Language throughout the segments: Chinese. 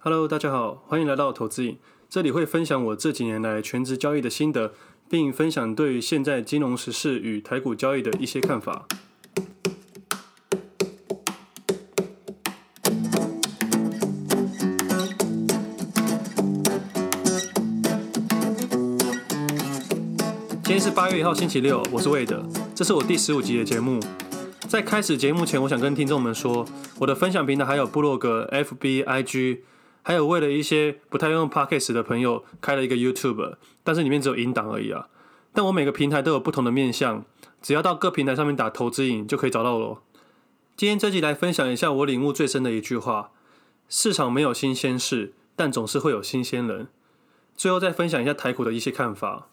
Hello，大家好，欢迎来到投资影。这里会分享我这几年来全职交易的心得，并分享对于现在金融时事与台股交易的一些看法。今天是八月一号，星期六，我是魏德，这是我第十五集的节目。在开始节目前，我想跟听众们说，我的分享平台还有部落格、FB、IG。还有为了一些不太用 Podcast 的朋友开了一个 YouTube，但是里面只有音档而已啊。但我每个平台都有不同的面向，只要到各平台上面打投资影就可以找到我。今天这集来分享一下我领悟最深的一句话：市场没有新鲜事，但总是会有新鲜人。最后再分享一下台股的一些看法。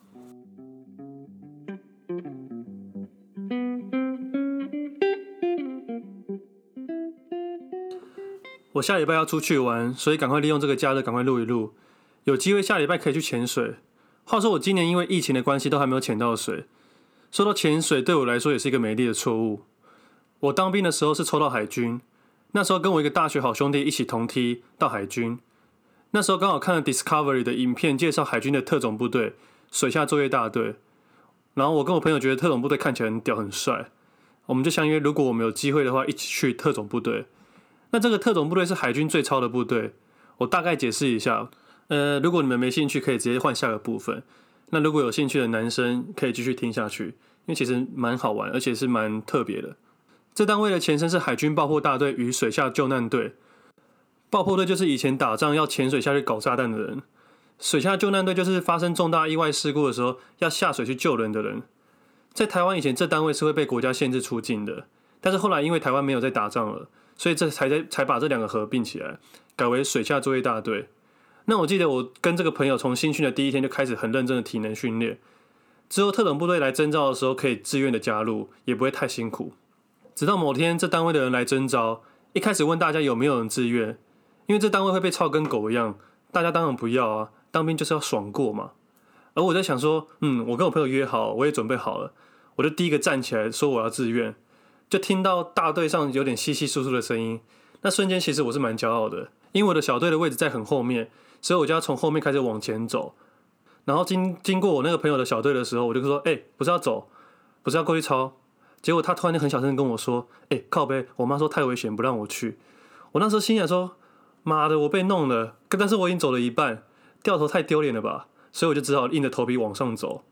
我下礼拜要出去玩，所以赶快利用这个假日赶快录一录。有机会下礼拜可以去潜水。话说我今年因为疫情的关系都还没有潜到水。说到潜水，对我来说也是一个美丽的错误。我当兵的时候是抽到海军，那时候跟我一个大学好兄弟一起同梯到海军。那时候刚好看了 Discovery 的影片，介绍海军的特种部队——水下作业大队。然后我跟我朋友觉得特种部队看起来很屌很帅，我们就相约，如果我们有机会的话，一起去特种部队。那这个特种部队是海军最超的部队，我大概解释一下。呃，如果你们没兴趣，可以直接换下个部分。那如果有兴趣的男生，可以继续听下去，因为其实蛮好玩，而且是蛮特别的。这单位的前身是海军爆破大队与水下救难队。爆破队就是以前打仗要潜水下去搞炸弹的人，水下救难队就是发生重大意外事故的时候要下水去救人的人。在台湾以前，这单位是会被国家限制出境的，但是后来因为台湾没有在打仗了。所以这才在才把这两个合并起来，改为水下作业大队。那我记得我跟这个朋友从新训的第一天就开始很认真的体能训练，之后特种部队来征召的时候可以自愿的加入，也不会太辛苦。直到某天这单位的人来征召，一开始问大家有没有人自愿，因为这单位会被操跟狗一样，大家当然不要啊，当兵就是要爽过嘛。而我在想说，嗯，我跟我朋友约好，我也准备好了，我就第一个站起来说我要自愿。就听到大队上有点窸窸窣窣的声音，那瞬间其实我是蛮骄傲的，因为我的小队的位置在很后面，所以我就要从后面开始往前走。然后经经过我那个朋友的小队的时候，我就说：“哎、不是要走，不是要过去抄。”结果他突然间很小声跟我说：“哎、靠背，我妈说太危险，不让我去。”我那时候心想说：“妈的，我被弄了。”但是我已经走了一半，掉头太丢脸了吧，所以我就只好硬着头皮往上走。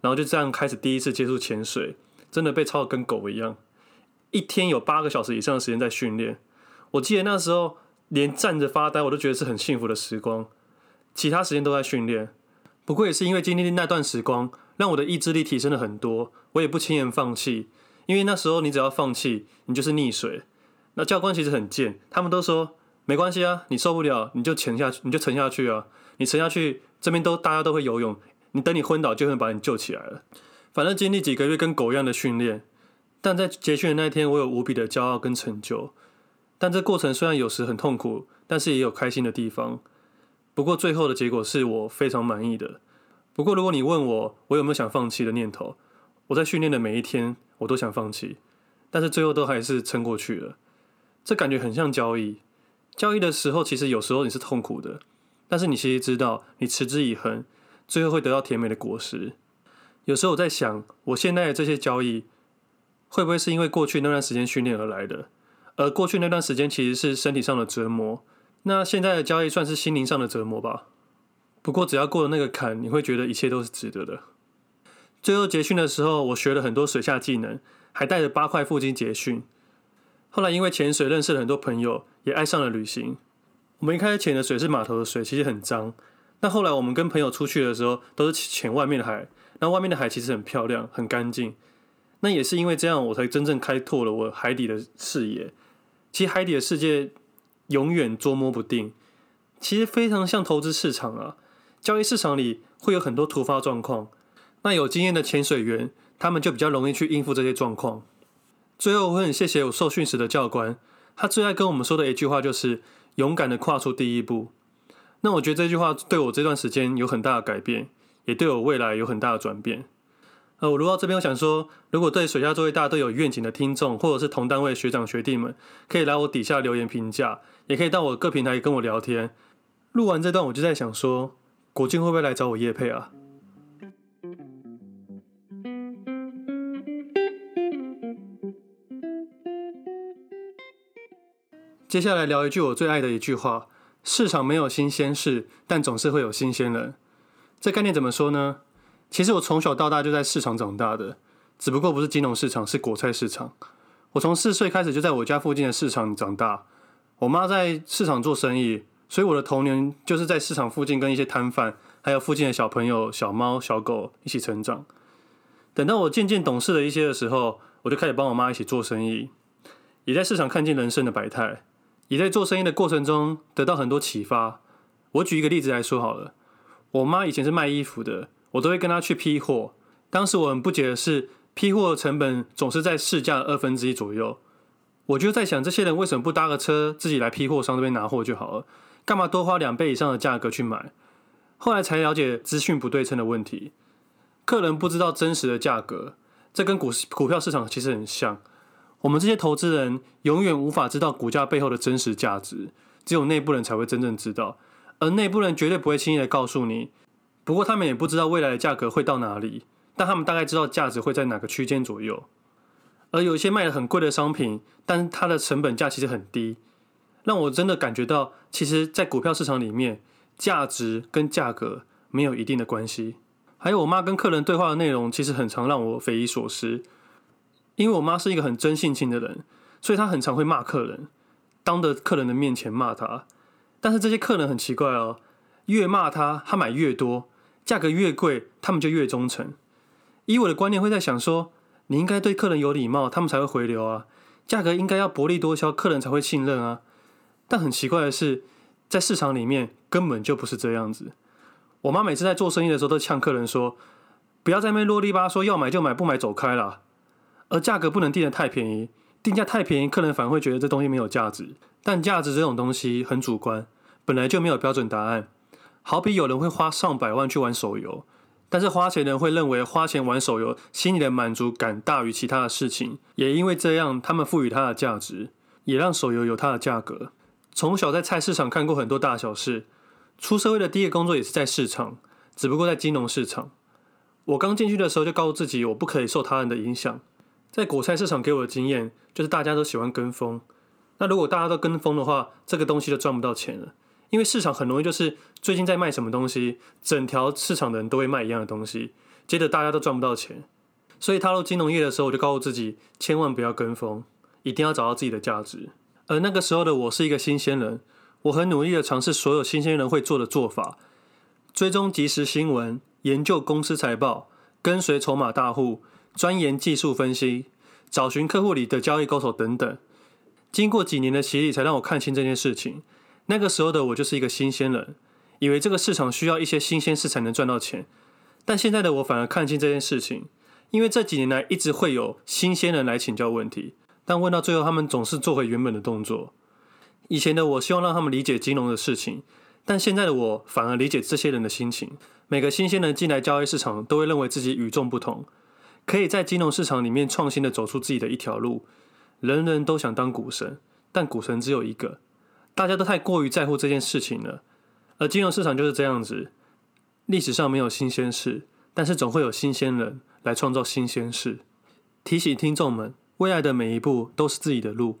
然后就这样开始第一次接触潜水，真的被抄得跟狗一样。一天有八个小时以上的时间在训练，我记得那时候连站着发呆我都觉得是很幸福的时光，其他时间都在训练。不过也是因为经历那段时光，让我的意志力提升了很多，我也不轻言放弃。因为那时候你只要放弃，你就是溺水。那教官其实很贱，他们都说没关系啊，你受不了你就潜下去，你就沉下去啊，你沉下去这边都大家都会游泳，你等你昏倒就会把你救起来了。反正经历几个月跟狗一样的训练。但在结训的那一天，我有无比的骄傲跟成就。但这过程虽然有时很痛苦，但是也有开心的地方。不过最后的结果是我非常满意的。不过如果你问我，我有没有想放弃的念头？我在训练的每一天，我都想放弃，但是最后都还是撑过去了。这感觉很像交易。交易的时候，其实有时候你是痛苦的，但是你其实知道，你持之以恒，最后会得到甜美的果实。有时候我在想，我现在的这些交易。会不会是因为过去那段时间训练而来的？而过去那段时间其实是身体上的折磨，那现在的交易算是心灵上的折磨吧。不过只要过了那个坎，你会觉得一切都是值得的。最后结训的时候，我学了很多水下技能，还带着八块腹肌结训。后来因为潜水认识了很多朋友，也爱上了旅行。我们一开始潜的水是码头的水，其实很脏。但后来我们跟朋友出去的时候，都是潜外面的海，那外面的海其实很漂亮，很干净。那也是因为这样，我才真正开拓了我海底的视野。其实海底的世界永远捉摸不定，其实非常像投资市场啊。交易市场里会有很多突发状况，那有经验的潜水员，他们就比较容易去应付这些状况。最后，我很谢谢我受训时的教官，他最爱跟我们说的一句话就是“勇敢的跨出第一步”。那我觉得这句话对我这段时间有很大的改变，也对我未来有很大的转变。呃，我录到这边，我想说，如果对水下作业大队有愿景的听众，或者是同单位学长学弟们，可以来我底下留言评价，也可以到我各平台跟我聊天。录完这段，我就在想说，国军会不会来找我业配啊？接下来聊一句我最爱的一句话：市场没有新鲜事，但总是会有新鲜人。这概念怎么说呢？其实我从小到大就在市场长大的，只不过不是金融市场，是果菜市场。我从四岁开始就在我家附近的市场长大。我妈在市场做生意，所以我的童年就是在市场附近跟一些摊贩，还有附近的小朋友、小猫、小狗一起成长。等到我渐渐懂事了一些的时候，我就开始帮我妈一起做生意，也在市场看见人生的百态。也在做生意的过程中得到很多启发。我举一个例子来说好了，我妈以前是卖衣服的，我都会跟他去批货。当时我很不解的是，批货的成本总是在市价的二分之一左右。我就在想，这些人为什么不搭个车自己来批货商这边拿货就好了？干嘛多花两倍以上的价格去买？后来才了解资讯不对称的问题，客人不知道真实的价格，这跟股市股票市场其实很像。我们这些投资人永远无法知道股价背后的真实价值，只有内部人才会真正知道，而内部人绝对不会轻易的告诉你。不过他们也不知道未来的价格会到哪里，但他们大概知道价值会在哪个区间左右。而有一些卖的很贵的商品，但是它的成本价其实很低，让我真的感觉到，其实，在股票市场里面，价值跟价格没有一定的关系。还有我妈跟客人对话的内容，其实很常让我匪夷所思。因为我妈是一个很真性情的人，所以她很常会骂客人，当着客人的面前骂他。但是这些客人很奇怪哦，越骂他，他买越多，价格越贵，他们就越忠诚。以我的观念会在想说，你应该对客人有礼貌，他们才会回流啊。价格应该要薄利多销，客人才会信任啊。但很奇怪的是，在市场里面根本就不是这样子。我妈每次在做生意的时候都呛客人说：“不要在那边啰里吧嗦，要买就买，不买走开啦。”而价格不能定得太便宜，定价太便宜，客人反而会觉得这东西没有价值。但价值这种东西很主观，本来就没有标准答案。好比有人会花上百万去玩手游，但是花钱人会认为花钱玩手游心里的满足感大于其他的事情，也因为这样，他们赋予它的价值，也让手游有它的价格。从小在菜市场看过很多大小事，出社会的第一个工作也是在市场，只不过在金融市场。我刚进去的时候就告诉自己，我不可以受他人的影响。在果菜市场给我的经验就是，大家都喜欢跟风。那如果大家都跟风的话，这个东西就赚不到钱了。因为市场很容易就是最近在卖什么东西，整条市场的人都会卖一样的东西，接着大家都赚不到钱。所以踏入金融业的时候，我就告诉自己，千万不要跟风，一定要找到自己的价值。而那个时候的我是一个新鲜人，我很努力的尝试所有新鲜人会做的做法，追踪即时新闻，研究公司财报，跟随筹码大户。钻研技术分析，找寻客户里的交易高手等等。经过几年的洗礼，才让我看清这件事情。那个时候的我就是一个新鲜人，以为这个市场需要一些新鲜事才能赚到钱。但现在的我反而看清这件事情，因为这几年来一直会有新鲜人来请教问题，但问到最后，他们总是做回原本的动作。以前的我希望让他们理解金融的事情，但现在的我反而理解这些人的心情。每个新鲜人进来交易市场，都会认为自己与众不同。可以在金融市场里面创新的走出自己的一条路。人人都想当股神，但股神只有一个。大家都太过于在乎这件事情了。而金融市场就是这样子，历史上没有新鲜事，但是总会有新鲜人来创造新鲜事。提醒听众们，未来的每一步都是自己的路。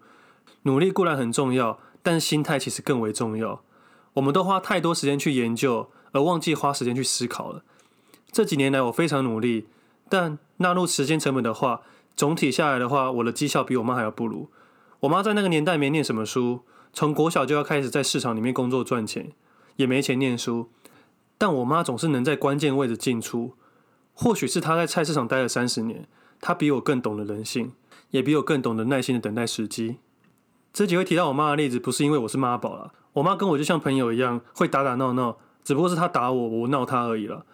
努力固然很重要，但心态其实更为重要。我们都花太多时间去研究，而忘记花时间去思考了。这几年来，我非常努力。但纳入时间成本的话，总体下来的话，我的绩效比我妈还要不如。我妈在那个年代没念什么书，从国小就要开始在市场里面工作赚钱，也没钱念书。但我妈总是能在关键位置进出。或许是她在菜市场待了三十年，她比我更懂得人性，也比我更懂得耐心的等待时机。这几位提到我妈的例子，不是因为我是妈宝啦，我妈跟我就像朋友一样，会打打闹闹，只不过是她打我，我闹她而已了。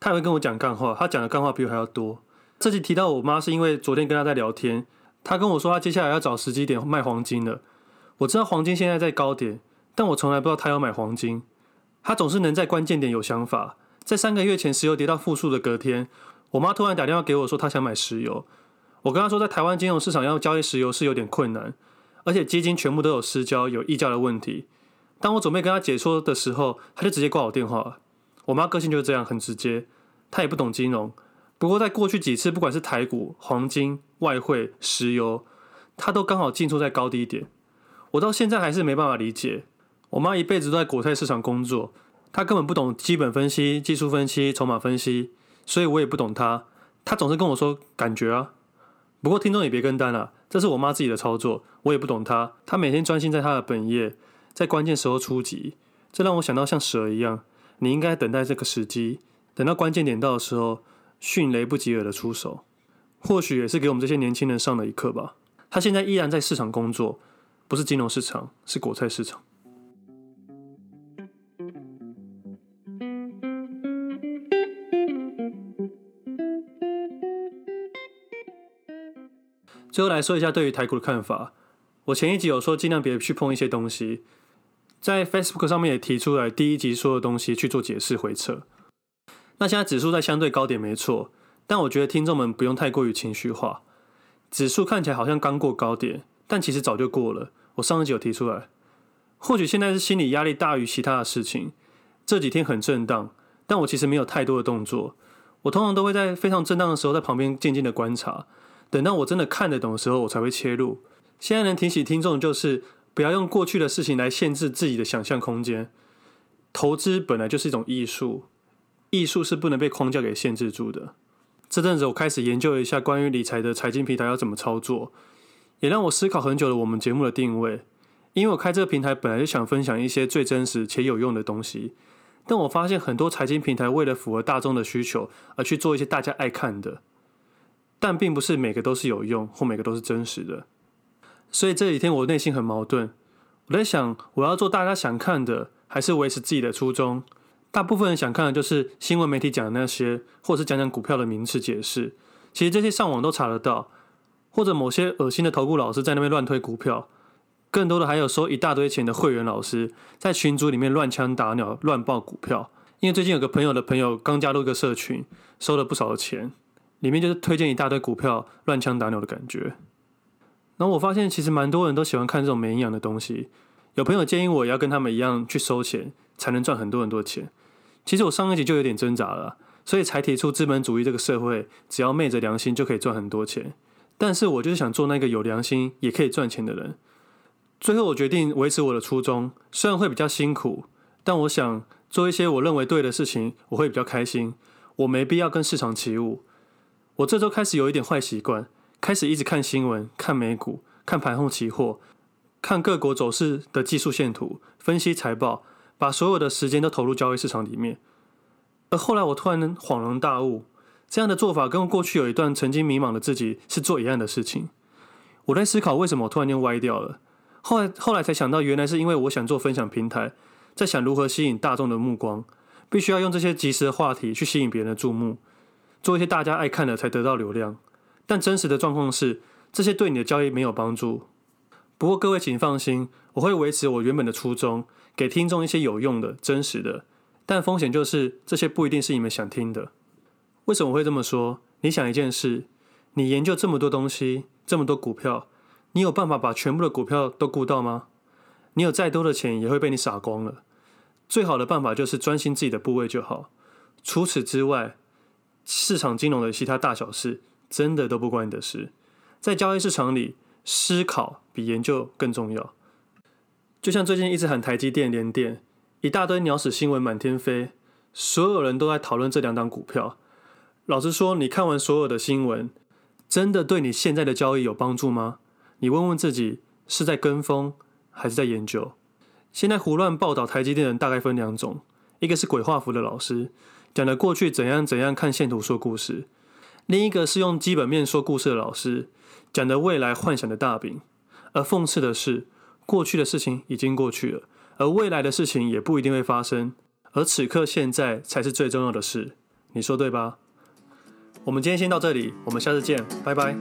她也会跟我讲干话，她讲的干话比我还要多。这集提到我妈，是因为昨天跟她在聊天，她跟我说她接下来要找时机点卖黄金了。我知道黄金现在在高点，但我从来不知道他要买黄金。他总是能在关键点有想法。在三个月前石油跌到负数的隔天，我妈突然打电话给我说她想买石油。我跟她说，在台湾金融市场要交易石油是有点困难，而且基金全部都有失交、有溢价的问题。当我准备跟她解说的时候，她就直接挂我电话。我妈个性就是这样，很直接，她也不懂金融。不过在过去几次，不管是台股、黄金、外汇、石油，她都刚好进出在高低点。我到现在还是没办法理解。我妈一辈子都在国泰市场工作，她根本不懂基本分析、技术分析、筹码分析，所以我也不懂她。她总是跟我说感觉啊。不过听众也别跟单了，这是我妈自己的操作，我也不懂她。她每天专心在她的本业，在关键时候出击，这让我想到像蛇一样。你应该等待这个时机，等到关键点到的时候，迅雷不及耳的出手。或许也是给我们这些年轻人上了一课吧。她现在依然在市场工作，不是金融市场，是国菜市场。最后来说一下对于台股的看法。我前一集有说尽量别去碰一些东西。在 Facebook 上面也提出来，第一集说的东西去做解释回撤。那现在指数在相对高点没错，但我觉得听众们不用太过于情绪化。指数看起来好像刚过高点，但其实早就过了。我上一集有提出来，或许现在是心理压力大于其他的事情。这几天很震荡，但我其实没有太多的动作。我通常都会在非常震荡的时候，在旁边静静的观察，等到我真的看得懂的时候，我才会切入。现在能提醒听众就是。不要用过去的事情来限制自己的想象空间。投资本来就是一种艺术，艺术是不能被框架给限制住的。这阵子我开始研究一下关于理财的财经平台要怎么操作，也让我思考很久了我们节目的定位。因为我开这个平台本来就想分享一些最真实且有用的东西，但我发现很多财经平台为了符合大众的需求而去做一些大家爱看的，但并不是每个都是有用或每个都是真实的。所以这几天我内心很矛盾，我在想，我要做大家想看的，还是维持自己的初衷？大部分人想看的就是新闻媒体讲的那些，或者是讲讲股票的名词解释。其实这些上网都查得到，或者某些恶心的投顾老师在那边乱推股票，更多的还有收一大堆钱的会员老师在群组里面乱枪打鸟、乱报股票。因为最近有个朋友的朋友刚加入一个社群，收了不少的钱，里面就是推荐一大堆股票，乱枪打鸟的感觉。然后我发现，其实蛮多人都喜欢看这种没营养的东西。有朋友建议我也要跟他们一样去收钱，才能赚很多很多钱。其实我上一集就有点挣扎了，所以才提出资本主义这个社会，只要昧着良心就可以赚很多钱。但是我就是想做那个有良心也可以赚钱的人。最后我决定维持我的初衷，虽然会比较辛苦，但我想做一些我认为对的事情，我会比较开心。我没必要跟市场起舞。我这周开始有一点坏习惯。开始一直看新闻、看美股、看盘后期货、看各国走势的技术线图、分析财报，把所有的时间都投入交易市场里面。而后来我突然恍然大悟，这样的做法跟过去有一段曾经迷茫的自己是做一样的事情。我在思考为什么我突然间歪掉了。后来后来才想到，原来是因为我想做分享平台，在想如何吸引大众的目光，必须要用这些及时的话题去吸引别人的注目，做一些大家爱看的，才得到流量。但真实的状况是，这些对你的交易没有帮助。不过各位请放心，我会维持我原本的初衷，给听众一些有用的、真实的。但风险就是，这些不一定是你们想听的。为什么会这么说？你想一件事，你研究这么多东西，这么多股票，你有办法把全部的股票都顾到吗？你有再多的钱，也会被你傻光了。最好的办法就是专心自己的部位就好。除此之外，市场金融的其他大小事。真的都不关你的事，在交易市场里，思考比研究更重要。就像最近一直喊台积电、联电，一大堆鸟屎新闻满天飞，所有人都在讨论这两档股票。老实说，你看完所有的新闻，真的对你现在的交易有帮助吗？你问问自己，是在跟风还是在研究？现在胡乱报道台积电的人大概分两种，一个是鬼画符的老师，讲的过去怎样怎样看线图说故事。另一个是用基本面说故事的老师，讲的未来幻想的大饼，而讽刺的是，过去的事情已经过去了，而未来的事情也不一定会发生，而此刻现在才是最重要的事，你说对吧？我们今天先到这里，我们下次见，拜拜。